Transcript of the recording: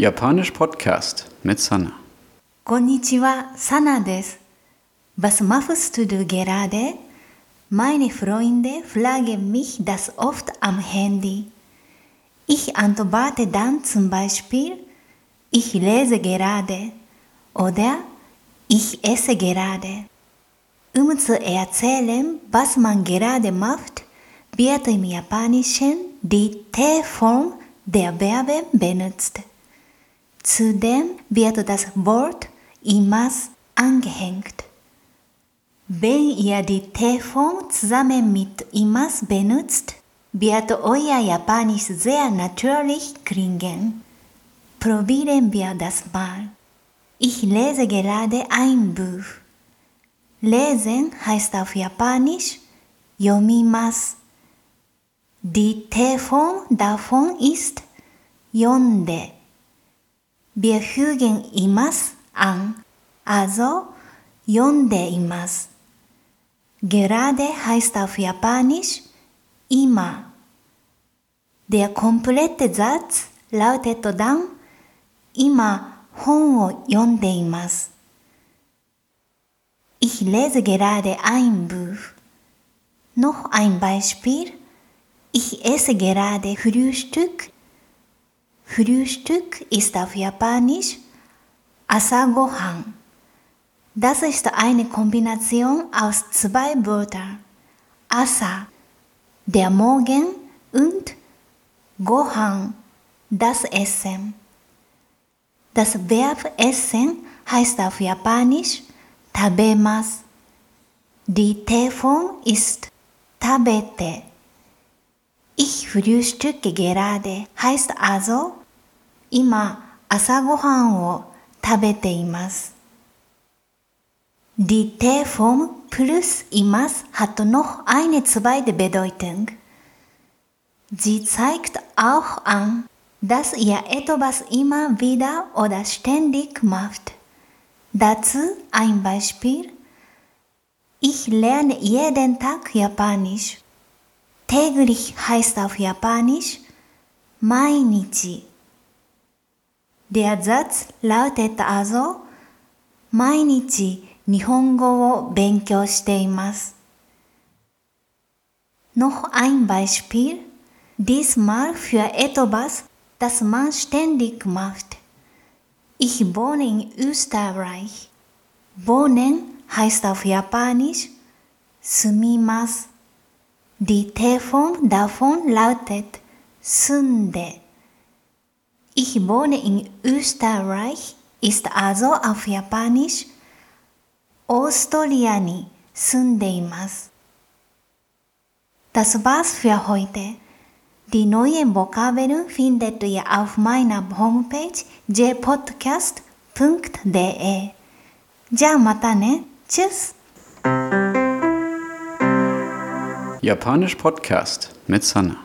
Japanisch Podcast mit Sana. Konnichiwa, Sana des. Was machst du gerade? Meine Freunde fragen mich das oft am Handy. Ich antworte dann zum Beispiel, ich lese gerade oder ich esse gerade. Um zu erzählen, was man gerade macht, wird im Japanischen die T-Form der Verben benutzt. Zudem wird das Wort imas angehängt. Wenn ihr die T-Form zusammen mit imas benutzt, wird euer Japanisch sehr natürlich klingen. Probieren wir das mal. Ich lese gerade ein Buch. Lesen heißt auf Japanisch yomimasu. Die T-Form davon ist yonde. Wir fügen imas an, also yonde imas. Gerade heißt auf Japanisch immer. Der komplette Satz lautet dann immer Hon wo yonde imas. Ich lese gerade ein Buch. Noch ein Beispiel. Ich esse gerade Frühstück Frühstück ist auf Japanisch Asagohan. Das ist eine Kombination aus zwei Wörtern. Asa, der Morgen und Gohan, das Essen. Das Verb essen heißt auf Japanisch tabemas. Die T-Form ist tabete. Ich frühstücke gerade heißt also 今朝ごはんを食べています。Die T-Form plus imas hat noch eine zweite Bedeutung. Sie zeigt auch an, dass ihr etwas immer wieder oder ständig macht. Dazu ein Beispiel. Ich lerne jeden Tag Japanisch. Täglich heißt auf Japanisch Mainichi. Der Satz lautet also 毎日日本語を勉強しています。Noch ein Beispiel. Diesmal für etwas, das man ständig macht. Ich wohne in Österreich. Wohnen heißt auf Japanisch sumimas. Die T-Form davon lautet sunde. Ich wohne in Österreich ist also auf Japanisch オーストリアに住んでいます。Das war's für heute. Die neuen Vokabeln findet ihr auf meiner Homepage jpodcast.de. じゃあまたね。Tschüss! Japanisch Podcast mit Sana.